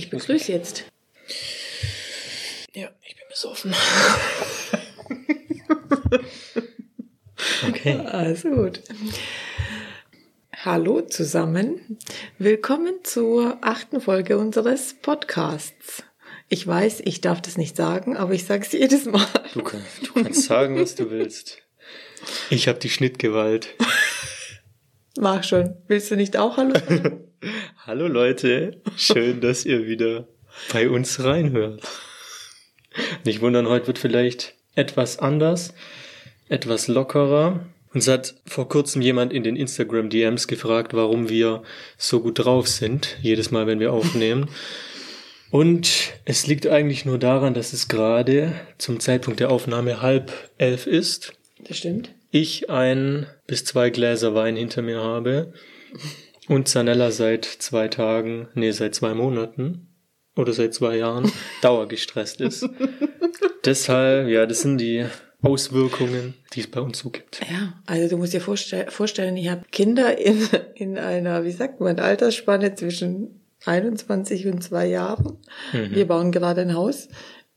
Ich begrüße jetzt. Ja, ich bin besoffen. okay. Also gut. Hallo zusammen. Willkommen zur achten Folge unseres Podcasts. Ich weiß, ich darf das nicht sagen, aber ich sage es jedes Mal. Du, kann, du kannst sagen, was du willst. Ich habe die Schnittgewalt. Mach schon. Willst du nicht auch Hallo sagen? Hallo Leute, schön, dass ihr wieder bei uns reinhört. Nicht wundern, heute wird vielleicht etwas anders, etwas lockerer. Uns hat vor kurzem jemand in den Instagram DMs gefragt, warum wir so gut drauf sind, jedes Mal, wenn wir aufnehmen. Und es liegt eigentlich nur daran, dass es gerade zum Zeitpunkt der Aufnahme halb elf ist. Das stimmt. Ich ein bis zwei Gläser Wein hinter mir habe und Zanella seit zwei Tagen, nee, seit zwei Monaten oder seit zwei Jahren dauergestresst ist. Deshalb, ja, das sind die Auswirkungen, die es bei uns so gibt. Ja, also du musst dir vorstell vorstellen, ich habe Kinder in, in einer, wie sagt man, Altersspanne zwischen 21 und zwei Jahren. Mhm. Wir bauen gerade ein Haus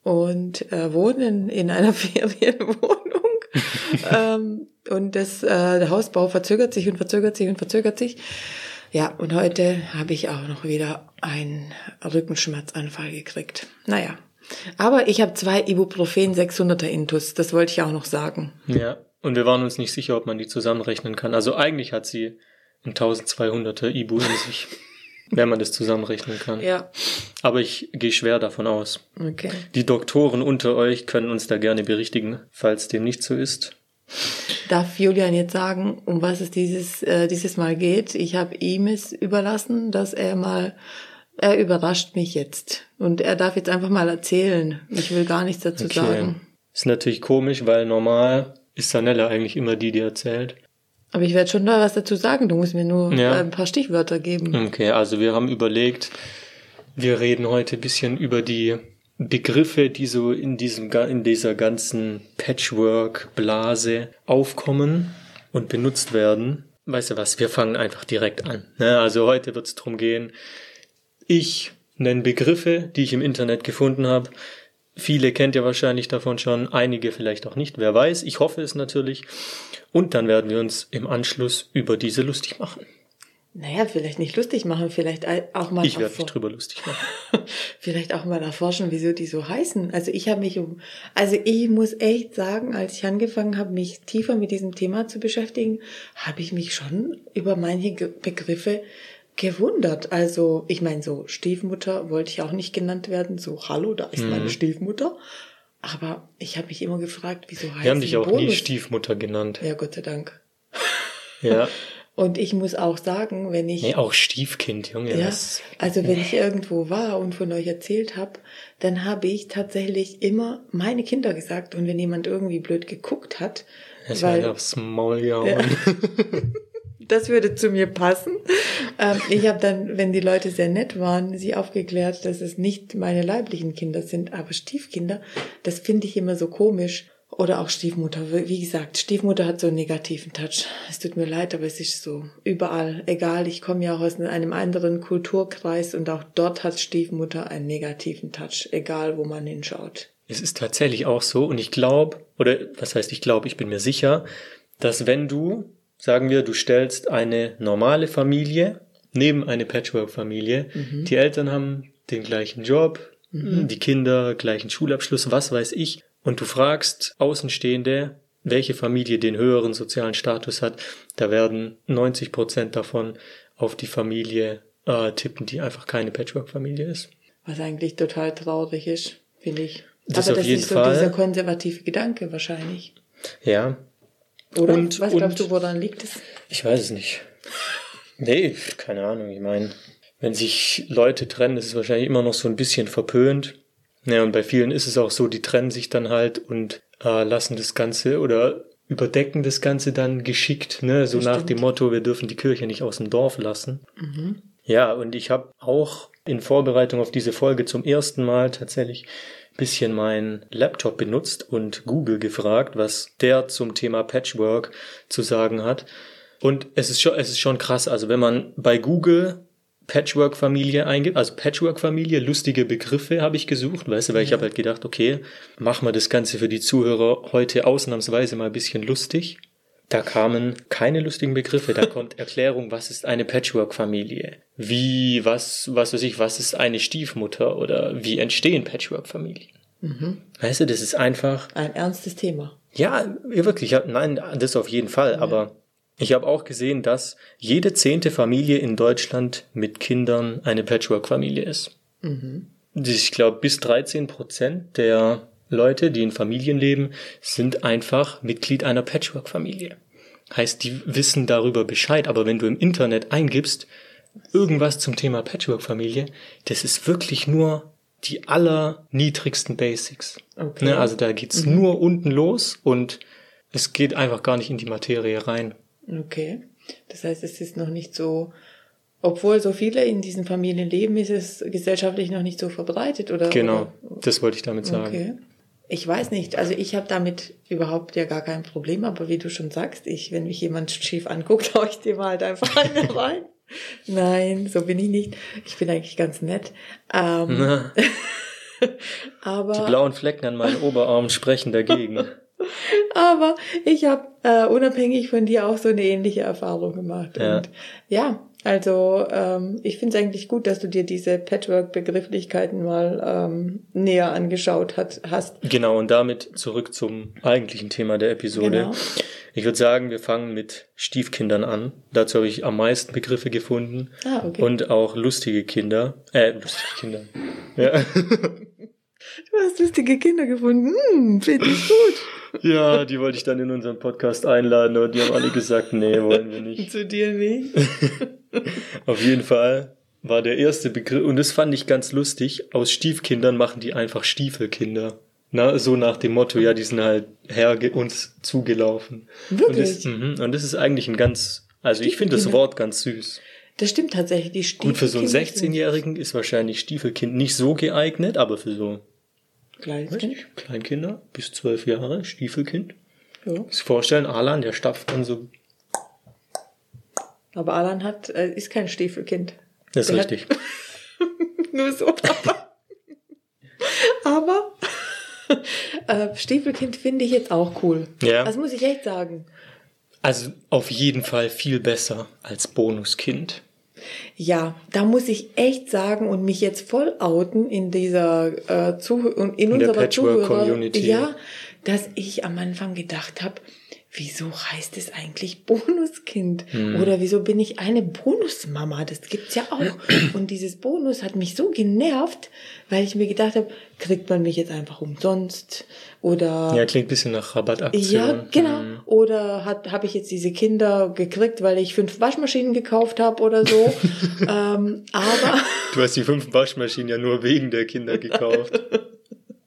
und äh, wohnen in einer Ferienwohnung. ähm, und das, äh, der Hausbau verzögert sich und verzögert sich und verzögert sich. Ja, und heute habe ich auch noch wieder einen Rückenschmerzanfall gekriegt. Naja, aber ich habe zwei Ibuprofen 600er Intus, das wollte ich auch noch sagen. Ja, und wir waren uns nicht sicher, ob man die zusammenrechnen kann. Also eigentlich hat sie ein 1200er Ibu in sich, wenn man das zusammenrechnen kann. Ja, Aber ich gehe schwer davon aus. okay. Die Doktoren unter euch können uns da gerne berichtigen, falls dem nicht so ist. Darf Julian jetzt sagen, um was es dieses, äh, dieses Mal geht? Ich habe ihm es überlassen, dass er mal, er überrascht mich jetzt. Und er darf jetzt einfach mal erzählen. Ich will gar nichts dazu sagen. Ist natürlich komisch, weil normal ist Sanella eigentlich immer die, die erzählt. Aber ich werde schon da was dazu sagen. Du musst mir nur Ja. ein paar Stichwörter geben. Okay, also wir haben überlegt, wir reden heute ein bisschen über die Begriffe, die so in diesem in dieser ganzen Patchwork-Blase aufkommen und benutzt werden. Weißt du was, wir fangen einfach direkt an. Ne? Also heute wird es darum gehen, ich nenne Begriffe, die ich im Internet gefunden habe. Viele kennt ihr wahrscheinlich davon schon, einige vielleicht auch nicht, wer weiß. Ich hoffe es natürlich. Und dann werden wir uns im Anschluss über diese lustig machen. Naja, vielleicht nicht lustig machen, vielleicht auch mal Ich werde mich drüber lustig machen. vielleicht auch mal erforschen, wieso die so heißen. Also ich habe mich um, also ich muss echt sagen, als ich angefangen habe, mich tiefer mit diesem Thema zu beschäftigen, habe ich mich schon über manche Begriffe gewundert. Also ich meine, so Stiefmutter wollte ich auch nicht genannt werden. So Hallo, da ist Mhm. meine Stiefmutter. Aber ich habe mich immer gefragt, wieso heißt Wir haben dich auch nie Bonus? Stiefmutter genannt. Ja, Gott sei Dank. Ja. Und ich muss auch sagen, wenn ich Nee, auch Stiefkind, Junge. Ja, das- also wenn ich irgendwo war und von euch erzählt habe, dann habe ich tatsächlich immer meine Kinder gesagt. Und wenn jemand irgendwie blöd geguckt hat, das weil aufs Maul. Ja. das würde zu mir passen. Ähm, ich habe dann, wenn die Leute sehr nett waren, sie aufgeklärt, dass es nicht meine leiblichen Kinder sind, aber Stiefkinder. Das finde ich immer so komisch. Oder auch Stiefmutter. Wie gesagt, Stiefmutter hat so einen negativen Touch. Es tut mir leid, aber es ist so überall. Egal, ich komme ja auch aus einem anderen Kulturkreis und auch dort hat Stiefmutter einen negativen Touch. Egal, wo man hinschaut. Es ist tatsächlich auch so und ich glaube, oder was heißt ich glaube, ich bin mir sicher, dass wenn du, sagen wir, du stellst eine normale Familie neben eine Patchwork-Familie, die Eltern haben den gleichen Job, die Kinder gleichen Schulabschluss, was weiß ich, und du fragst Außenstehende, welche Familie den höheren sozialen Status hat, da werden 90 Prozent davon auf die Familie äh, tippen, die einfach keine Patchwork-Familie ist. Was eigentlich total traurig ist, finde ich. Das aber auf das jeden ist so Fall. dieser konservative Gedanke wahrscheinlich. Ja, Oder? Und- Was und- glaubst du, woran liegt es? Ich weiß es nicht. Nee, keine Ahnung. Ich meine, wenn sich Leute trennen, ist es wahrscheinlich immer noch so ein bisschen verpönt. Ja, und bei vielen ist es auch so, die trennen sich dann halt und äh, lassen das Ganze oder überdecken das Ganze dann geschickt, ne? So Das nach dem Motto, wir dürfen die Kirche nicht aus dem Dorf lassen. Mhm. Ja, und ich habe auch in Vorbereitung auf diese Folge zum ersten Mal tatsächlich ein bisschen meinen Laptop benutzt und Google gefragt, was der zum Thema Patchwork zu sagen hat. Und es ist schon, es ist schon krass. Also wenn man bei Google Patchwork-Familie eingibt, also Patchwork-Familie, lustige Begriffe habe ich gesucht, weißt du, weil ich habe halt gedacht, okay, machen wir das Ganze für die Zuhörer heute ausnahmsweise mal ein bisschen lustig. Da kamen keine lustigen Begriffe, da kommt Erklärung, was ist eine Patchwork-Familie? Wie, was, was weiß ich, was ist eine Stiefmutter oder wie entstehen Patchwork-Familien? Mhm. Weißt du, das ist einfach. Ein ernstes Thema. Ja, wirklich, ja, nein, das auf jeden Fall, ja. aber ich habe auch gesehen, dass jede zehnte Familie in Deutschland mit Kindern eine Patchwork-Familie ist. Mhm. Ich glaube, bis 13 Prozent der Leute, die in Familien leben, sind einfach Mitglied einer Patchwork-Familie. Heißt, die wissen darüber Bescheid, aber wenn du im Internet eingibst, irgendwas zum Thema Patchwork-Familie, das ist wirklich nur die allerniedrigsten Basics. Okay. Ne, also da geht's mhm. nur unten los und es geht einfach gar nicht in die Materie rein. Okay. Das heißt, es ist noch nicht so, obwohl so viele in diesen Familien leben, ist es gesellschaftlich noch nicht so verbreitet, oder? Genau, oder? das wollte ich damit sagen. Okay. Ich weiß nicht, also ich habe damit überhaupt ja gar kein Problem, aber wie du schon sagst, ich, wenn mich jemand schief anguckt, hau ich dem halt einfach eine rein. Nein, so bin ich nicht. Ich bin eigentlich ganz nett. Ähm, aber die blauen Flecken an meinem Oberarm sprechen dagegen. Aber ich habe äh, unabhängig von dir auch so eine ähnliche Erfahrung gemacht. Ja. Und ja, also ähm, ich finde es eigentlich gut, dass du dir diese Patchwork-Begrifflichkeiten mal ähm, näher angeschaut hat, hast. Genau, und damit zurück zum eigentlichen Thema der Episode. Genau. Ich würde sagen, wir fangen mit Stiefkindern an. Dazu habe ich am meisten Begriffe gefunden. Ah, okay. Und auch lustige Kinder. Äh, lustige Kinder. Ja. Du hast lustige Kinder gefunden. Hm, finde ich gut. Ja, die wollte ich dann in unseren Podcast einladen, aber die haben alle gesagt, nee, wollen wir nicht. Zu dir nicht. Auf jeden Fall war der erste Begriff, und das fand ich ganz lustig, aus Stiefkindern machen die einfach Stiefelkinder. Na, so nach dem Motto, ja, die sind halt her uns zugelaufen. Wirklich? Und das, mh, und das ist eigentlich ein ganz, also ich finde das Wort ganz süß. Das stimmt tatsächlich, die Stiefelkinder. Gut, für so einen 16-Jährigen ist wahrscheinlich Stiefelkind nicht so geeignet, aber für so Kleinkind? Kleinkinder bis zwölf Jahre, Stiefelkind. Ja. Ich vorstellen, Alan, der stapft dann so. Aber Alan hat, äh, ist kein Stiefelkind. Das ist der richtig. nur so. Aber äh, Stiefelkind finde ich jetzt auch cool. Ja. Das muss ich echt sagen. Also auf jeden Fall viel besser als Bonuskind. Ja, da muss ich echt sagen und mich jetzt voll outen in dieser äh, Zuh in, in unserer Zuhörer, ja, dass ich am Anfang gedacht habe, wieso heißt es eigentlich Bonuskind? Hm. Oder wieso bin ich eine Bonusmama? Das gibt's ja auch. Und dieses Bonus hat mich so genervt, weil ich mir gedacht habe, kriegt man mich jetzt einfach umsonst? Oder ja, klingt bisschen nach Rabattaktion. Ja, genau. Hm. Oder hat habe ich jetzt diese Kinder gekriegt, weil ich fünf Waschmaschinen gekauft habe oder so? ähm, aber du hast die fünf Waschmaschinen ja nur wegen der Kinder gekauft.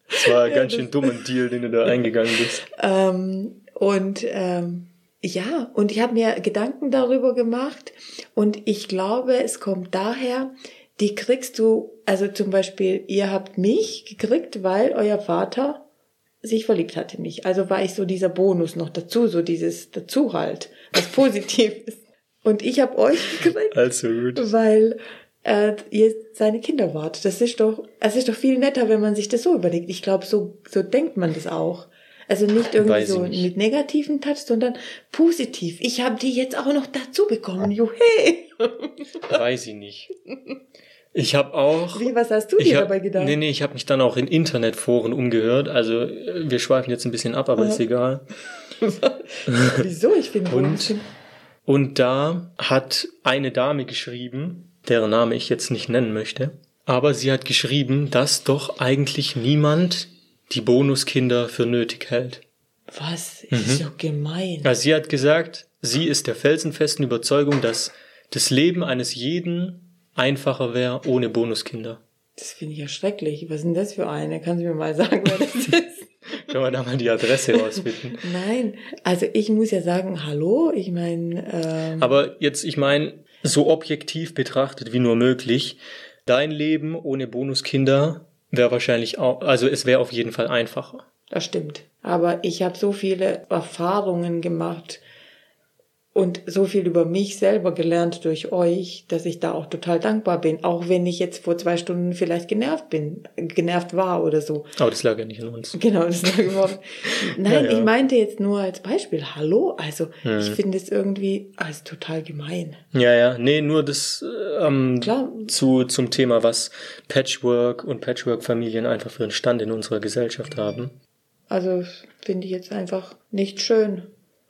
Das war ein ja, ganz schön dummer Deal, den du da eingegangen bist. Ähm, und ähm, ja, und ich habe mir Gedanken darüber gemacht und ich glaube, es kommt daher, die kriegst du, also zum Beispiel, ihr habt mich gekriegt, weil euer Vater sich verliebt hat in mich. Also war ich so dieser Bonus noch dazu, so dieses dazu halt, was positiv ist. Und ich habe euch gekriegt, also gut. weil äh, ihr seine Kinder wart. Das ist doch, es ist doch viel netter, wenn man sich das so überlegt. Ich glaube, so so denkt man das auch. Also nicht irgendwie Weiß so mit negativen Touch, sondern positiv. Ich habe die jetzt auch noch dazu bekommen. Juhe. Weiß ich nicht. Ich habe auch. Wie, was hast du dir hab, dabei gedacht? Nee, nee, ich habe mich dann auch in Internetforen umgehört. Also äh, wir schweifen jetzt ein bisschen ab, aber ist egal. Wieso? Ich finde und, und da hat eine Dame geschrieben, deren Name ich jetzt nicht nennen möchte, aber sie hat geschrieben, dass doch eigentlich niemand die Bonuskinder für nötig hält. Was? Ist mhm. so gemein. Also sie hat gesagt, sie ist der felsenfesten Überzeugung, dass das Leben eines jeden einfacher wäre ohne Bonuskinder. Das finde ich ja schrecklich. Was ist denn das für eine? Kannst du mir mal sagen, wer das ist? Können wir da mal die Adresse rausfinden? Nein, also ich muss ja sagen, hallo, ich meine. Ähm Aber jetzt, ich meine, so objektiv betrachtet wie nur möglich, dein Leben ohne Bonuskinder wäre wahrscheinlich auch, also es wäre auf jeden Fall einfacher. Das stimmt. Aber ich habe so viele Erfahrungen gemacht und so viel über mich selber gelernt durch euch, dass ich da auch total dankbar bin. Auch wenn ich jetzt vor zwei Stunden vielleicht genervt bin, genervt war oder so. Aber das lag ja nicht an uns. Genau, das lag überhaupt. Nein, ja, ja. ich meinte jetzt nur als Beispiel. Hallo? Also, hm. ich finde es irgendwie als total gemein. Ja, ja. Nee, nur das ähm, Klar. Zu, zum Thema, was Patchwork und Patchwork-Familien einfach für einen Stand in unserer Gesellschaft haben. Also, finde ich jetzt einfach nicht schön.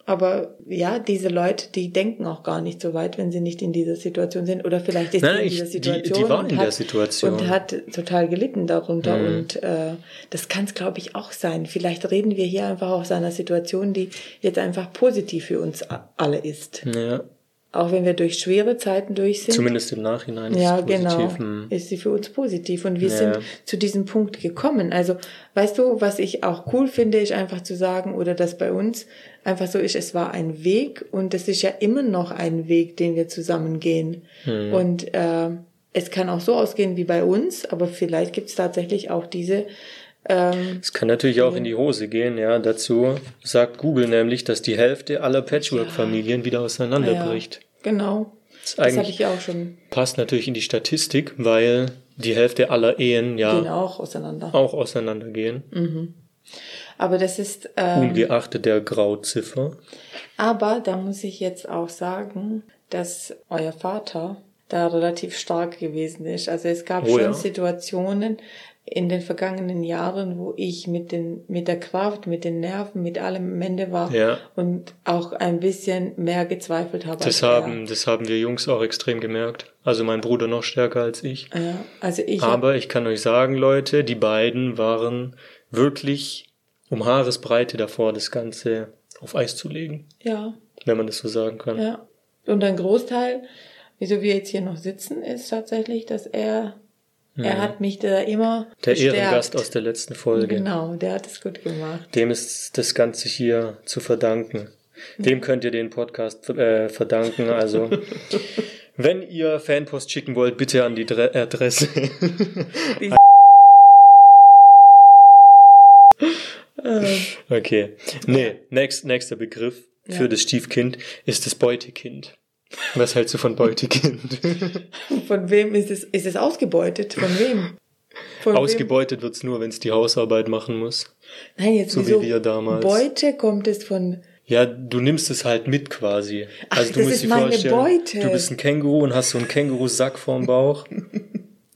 Aber ja, diese Leute, die denken auch gar nicht so weit, wenn sie nicht in dieser Situation sind. Oder vielleicht ist Nein, sie in dieser Situation, die, die waren in hat, der Situation und hat total gelitten darunter. Mhm. Und äh, das kann es, glaube ich, auch sein. Vielleicht reden wir hier einfach aus einer Situation, die jetzt einfach positiv für uns alle ist. Ja. Auch wenn wir durch schwere Zeiten durch sind. Zumindest im Nachhinein ist ja, genau, hm. ist sie für uns positiv. Und wir ja. sind zu diesem Punkt gekommen. Also, weißt du, was ich auch cool finde, ist einfach zu sagen, oder dass bei uns einfach so ist, es war ein Weg und es ist ja immer noch ein Weg, den wir zusammen gehen. Hm. Und äh, es kann auch so ausgehen wie bei uns, aber vielleicht gibt es tatsächlich auch diese ähm, es kann natürlich auch in die Hose gehen, ja. Dazu sagt Google nämlich, dass die Hälfte aller Patchwork-Familien wieder auseinanderbricht. Ja, genau. Das, das habe ich auch schon. Passt natürlich in die Statistik, weil die Hälfte aller Ehen ja auch auseinander. Auch auseinandergehen. Mhm. Aber das ist ähm, ungeachtet der Grauziffer. Aber da muss ich jetzt auch sagen, dass euer Vater da relativ stark gewesen ist. Also es gab oh, schon ja. Situationen, in den vergangenen Jahren, wo ich mit den, mit der Kraft, mit den Nerven, mit allem am Ende war ja. und auch ein bisschen mehr gezweifelt habe. Das haben, das haben wir Jungs auch extrem gemerkt. Also mein Bruder noch stärker als ich. Ja, also ich. Aber ich kann euch sagen, Leute, die beiden waren wirklich um Haaresbreite davor, das Ganze auf Eis zu legen. Ja. Wenn man das so sagen kann. Ja. Und ein Großteil, wieso wir jetzt hier noch sitzen, ist tatsächlich, dass er er hat mich da immer. Der bestärkt. Ehrengast aus der letzten Folge. Genau, der hat es gut gemacht. Dem ist das Ganze hier zu verdanken. Dem könnt ihr den Podcast äh, verdanken. Also, wenn ihr Fanpost schicken wollt, bitte an die Dre Adresse. Die okay. Nee, next, nächster Begriff für ja. das Stiefkind ist das Beutekind. Was hältst du von Beutekind? von wem ist es? Ist es ausgebeutet? Von wem? Von ausgebeutet wem? wird's nur, wenn es die Hausarbeit machen muss. Nein, jetzt so wie wir damals. Beute kommt es von. Ja, du nimmst es halt mit quasi. Ach, also du das musst ist meine Beute. Du bist ein Känguru und hast so einen Kängurusack vorm Bauch.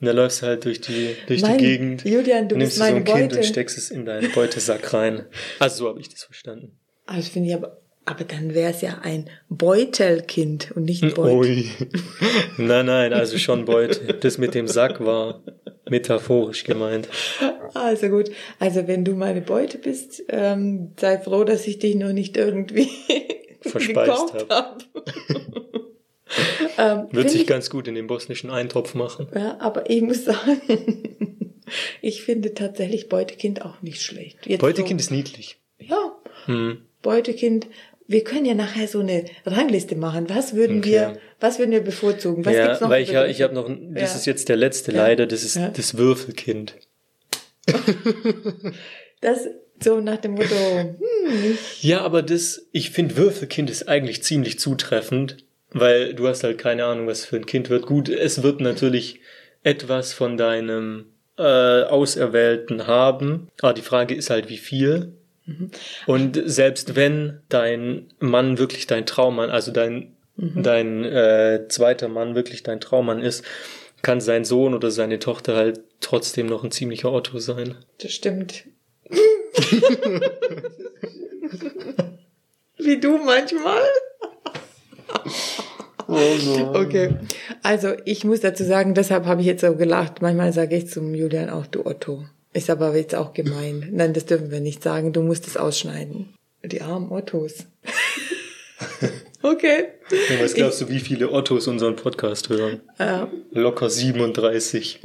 Und dann läufst du halt durch die, durch mein, die Gegend. Julian, du nimmst bist meine so ein Beute. Kind und steckst es in deinen Beutesack rein. Also so habe ich das verstanden. Also finde ich aber aber dann wäre es ja ein Beutelkind und nicht Beut. Ui. nein, nein, also schon Beut. Das mit dem Sack war metaphorisch gemeint. Also gut. Also wenn du meine Beute bist, ähm, sei froh, dass ich dich noch nicht irgendwie verspeist habe. Hab. ähm, Wird sich ich, ganz gut in den bosnischen Eintopf machen. Ja, aber ich muss sagen, ich finde tatsächlich Beutekind auch nicht schlecht. Jetzt Beutekind so, ist niedlich. Ja. Hm. Beutekind wir können ja nachher so eine Rangliste machen. Was würden okay. wir, was würden wir bevorzugen? Was ja, gibt's noch? Weil ich, ja, ich habe noch, das ja. ist jetzt der letzte ja. leider, das ist ja. das Würfelkind. das so nach dem Motto. Hm. Ja, aber das, ich finde Würfelkind ist eigentlich ziemlich zutreffend, weil du hast halt keine Ahnung, was für ein Kind wird. Gut, es wird natürlich etwas von deinem äh, Auserwählten haben. Aber die Frage ist halt, wie viel. Und selbst wenn dein Mann wirklich dein Traummann, also dein, mhm. dein äh, zweiter Mann wirklich dein Traummann ist, kann sein Sohn oder seine Tochter halt trotzdem noch ein ziemlicher Otto sein. Das stimmt. Wie du manchmal. Oh okay. Also ich muss dazu sagen, deshalb habe ich jetzt so gelacht. Manchmal sage ich zum Julian auch, du Otto. Ist aber jetzt auch gemein. Nein, das dürfen wir nicht sagen. Du musst es ausschneiden. Die armen Ottos. okay. Ja, was glaubst ich, du, wie viele Ottos unseren Podcast hören? Ja. Locker 37.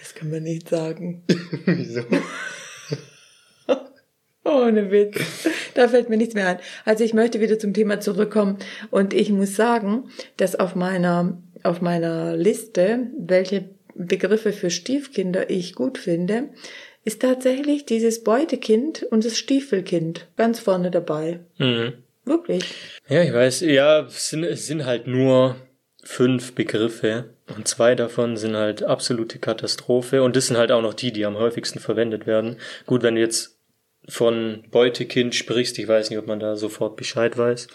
Das können wir nicht sagen. Wieso? Ohne Witz. Da fällt mir nichts mehr ein. Also ich möchte wieder zum Thema zurückkommen und ich muss sagen, dass auf meiner, auf meiner Liste, welche Begriffe für Stiefkinder ich gut finde, ist tatsächlich dieses Beutekind und das Stiefelkind ganz vorne dabei. Mhm. Wirklich? Ja, ich weiß, ja, es sind, es sind halt nur fünf Begriffe und zwei davon sind halt absolute Katastrophe und das sind halt auch noch die, die am häufigsten verwendet werden. Gut, wenn du jetzt von Beutekind sprichst, ich weiß nicht, ob man da sofort Bescheid weiß,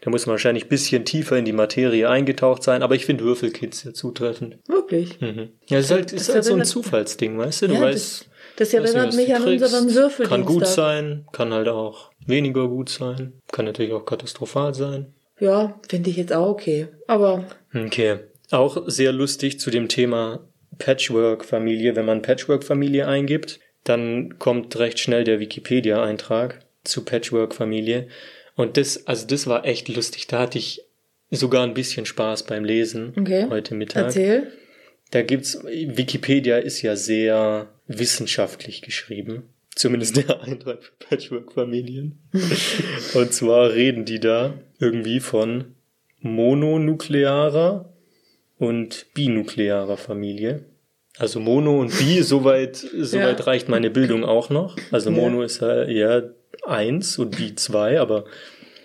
da muss man wahrscheinlich ein bisschen tiefer in die Materie eingetaucht sein, aber ich finde Würfelkind sehr zutreffend. Wirklich? Mhm. Ja, es ist halt, ist Das halt so ein Zufallsding, weißt du? Du Ja, weißt, Das nicht, erinnert mich an kriegst. unseren Würfeldienstag. Kann gut sein, kann halt auch weniger gut sein, kann natürlich auch katastrophal sein. Ja, finde ich jetzt auch okay. Aber Okay. Auch sehr lustig zu dem Thema Patchwork-Familie. Wenn man Patchwork-Familie eingibt, dann kommt recht schnell der Wikipedia-Eintrag zu Patchwork-Familie. Und das, also das war echt lustig. Da hatte ich sogar ein bisschen Spaß beim Lesen Okay. heute Mittag. erzähl. Da gibt's, Wikipedia ist ja sehr wissenschaftlich geschrieben. Zumindest der Eintrag für Patchwork-Familien. Und zwar reden die da irgendwie von mononuklearer und binuklearer Familie. Also Mono und Bi, soweit, soweit reicht meine Bildung auch noch. Also Ja. Mono ist ja eher eins und Bi zwei, aber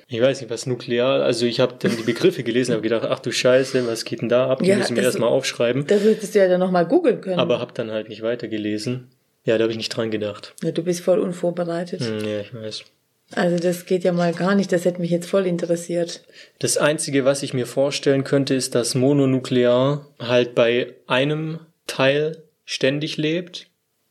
ich weiß nicht, was nuklear, also ich habe dann die Begriffe gelesen, habe gedacht, ach du Scheiße, was geht denn da ab? Die Ja, müssen wir das- erstmal aufschreiben. Da würdest du ja dann nochmal googeln können. Aber hab dann halt nicht weitergelesen. Ja, da habe ich nicht dran gedacht. ja, du bist voll unvorbereitet. Hm, ja, ich weiß. Also das geht ja mal gar nicht. Das hätte mich jetzt voll interessiert. Das Einzige, was ich mir vorstellen könnte, ist, dass mononuklear halt bei einem Teil ständig lebt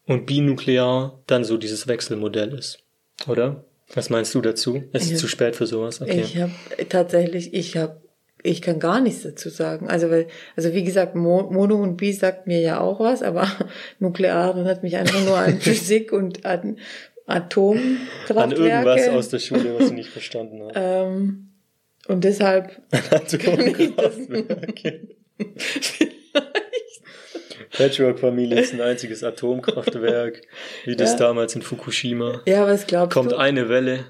und binuklear dann so dieses Wechselmodell ist. Oder? Was meinst du dazu? Es ist Ja. zu spät für sowas. Okay. Ich habe tatsächlich, ich habe, ich kann gar nichts dazu sagen. Also weil, also wie gesagt, Mo Mono und Bi sagt mir ja auch was, aber Nuklear erinnert mich einfach nur an Physik und an An Atomkraftwerke. irgendwas aus der Schule, was du nicht verstanden hast. ähm, und deshalb Atomkraftwerke. Patchwork-Familie ist ein einziges Atomkraftwerk, wie das Ja. damals in Fukushima. Ja, was glaubst Kommt du? eine Welle,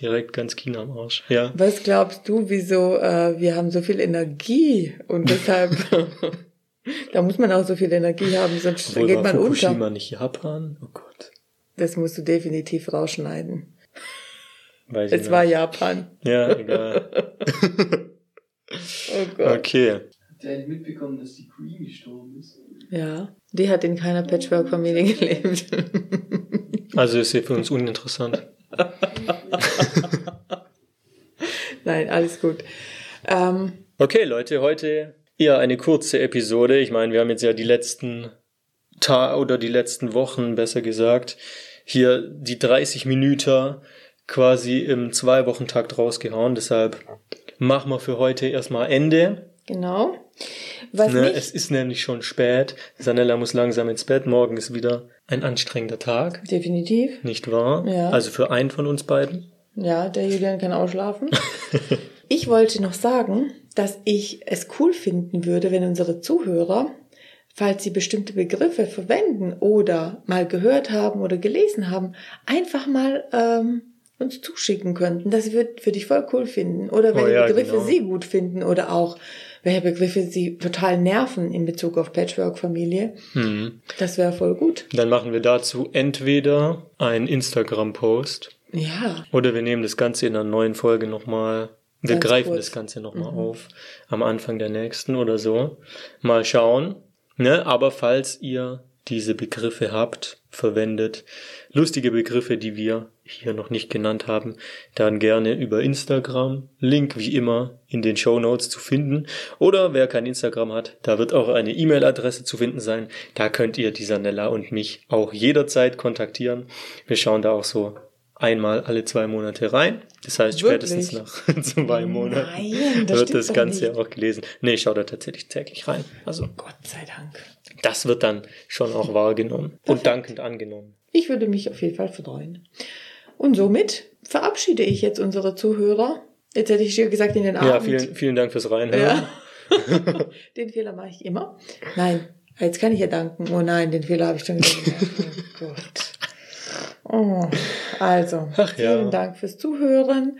direkt ganz China am Arsch. Ja. Was glaubst du, wieso äh, wir haben so viel Energie und deshalb da muss man auch so viel Energie haben, sonst Obwohl geht war man Fukushima unter. nicht Japan? Oh Gott. Das musst du definitiv rausschneiden. Weiß ich Es war. Japan. Ja, egal. Oh Gott. Okay. Ihr eigentlich mitbekommen, dass die Queen gestorben ist? Ja, die hat in keiner Patchwork-Familie gelebt. Also ist ja für uns uninteressant. Nein, alles gut. Ähm, Okay, Leute, heute eher eine kurze Episode. Ich meine, wir haben jetzt ja die letzten Tage oder die letzten Wochen, besser gesagt, hier die 30 Minuten quasi im Zwei-Wochen-Takt rausgehauen. Deshalb machen wir für heute erstmal Ende. Genau. Was Ne, es ist nämlich schon spät. Sanella muss langsam ins Bett. Morgen ist wieder ein anstrengender Tag. definitiv. Nicht wahr? Ja. Also für einen von uns beiden. Ja, der Julian kann ausschlafen. ich wollte noch sagen, dass ich es cool finden würde, wenn unsere Zuhörer, falls sie bestimmte Begriffe verwenden oder mal gehört haben oder gelesen haben, einfach mal ähm, uns zuschicken könnten. Das würde würd ich voll cool finden. Oder welche Oh ja, Begriffe genau. sie gut finden oder auch welche Begriffe sie total nerven in Bezug auf Patchwork-Familie. Hm. Das wäre voll gut. Dann machen wir dazu entweder einen Instagram-Post Ja, oder wir nehmen das Ganze in einer neuen Folge nochmal. Wir Ganz greifen kurz. das Ganze nochmal auf am Anfang der nächsten oder so. Mal schauen. Ne? Aber falls ihr diese Begriffe habt, verwendet, lustige Begriffe, die wir hier noch nicht genannt haben, dann gerne über Instagram. Link wie immer in den Show Notes zu finden. Oder wer kein Instagram hat, da wird auch eine E-Mail-Adresse zu finden sein. Da könnt ihr die Sanella und mich auch jederzeit kontaktieren. Wir schauen da auch so einmal alle zwei Monate rein. Das heißt, Wirklich? spätestens nach zwei Monaten Nein, das wird das Ganze nicht. auch gelesen. Nee, ich schaue da tatsächlich täglich rein. Also Gott sei Dank. das wird dann schon auch wahrgenommen und dankend angenommen. Ich würde mich auf jeden Fall freuen. Und somit verabschiede ich jetzt unsere Zuhörer. Jetzt hätte ich dir gesagt in den Abend. Ja, vielen, vielen Dank fürs Reinhören. Ja. den Fehler mache ich immer. Nein, jetzt kann ich ja danken. Oh nein, den Fehler habe ich schon gemacht. Oh Gott. Oh, also, Ach ja. vielen Dank fürs Zuhören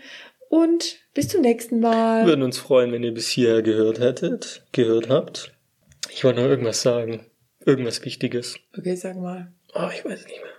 und bis zum nächsten Mal. Wir würden uns freuen, wenn ihr bis hierher gehört hättet, gehört habt. Ich wollte noch irgendwas sagen. Irgendwas Wichtiges. Okay, sag mal. Oh, ich weiß es nicht mehr.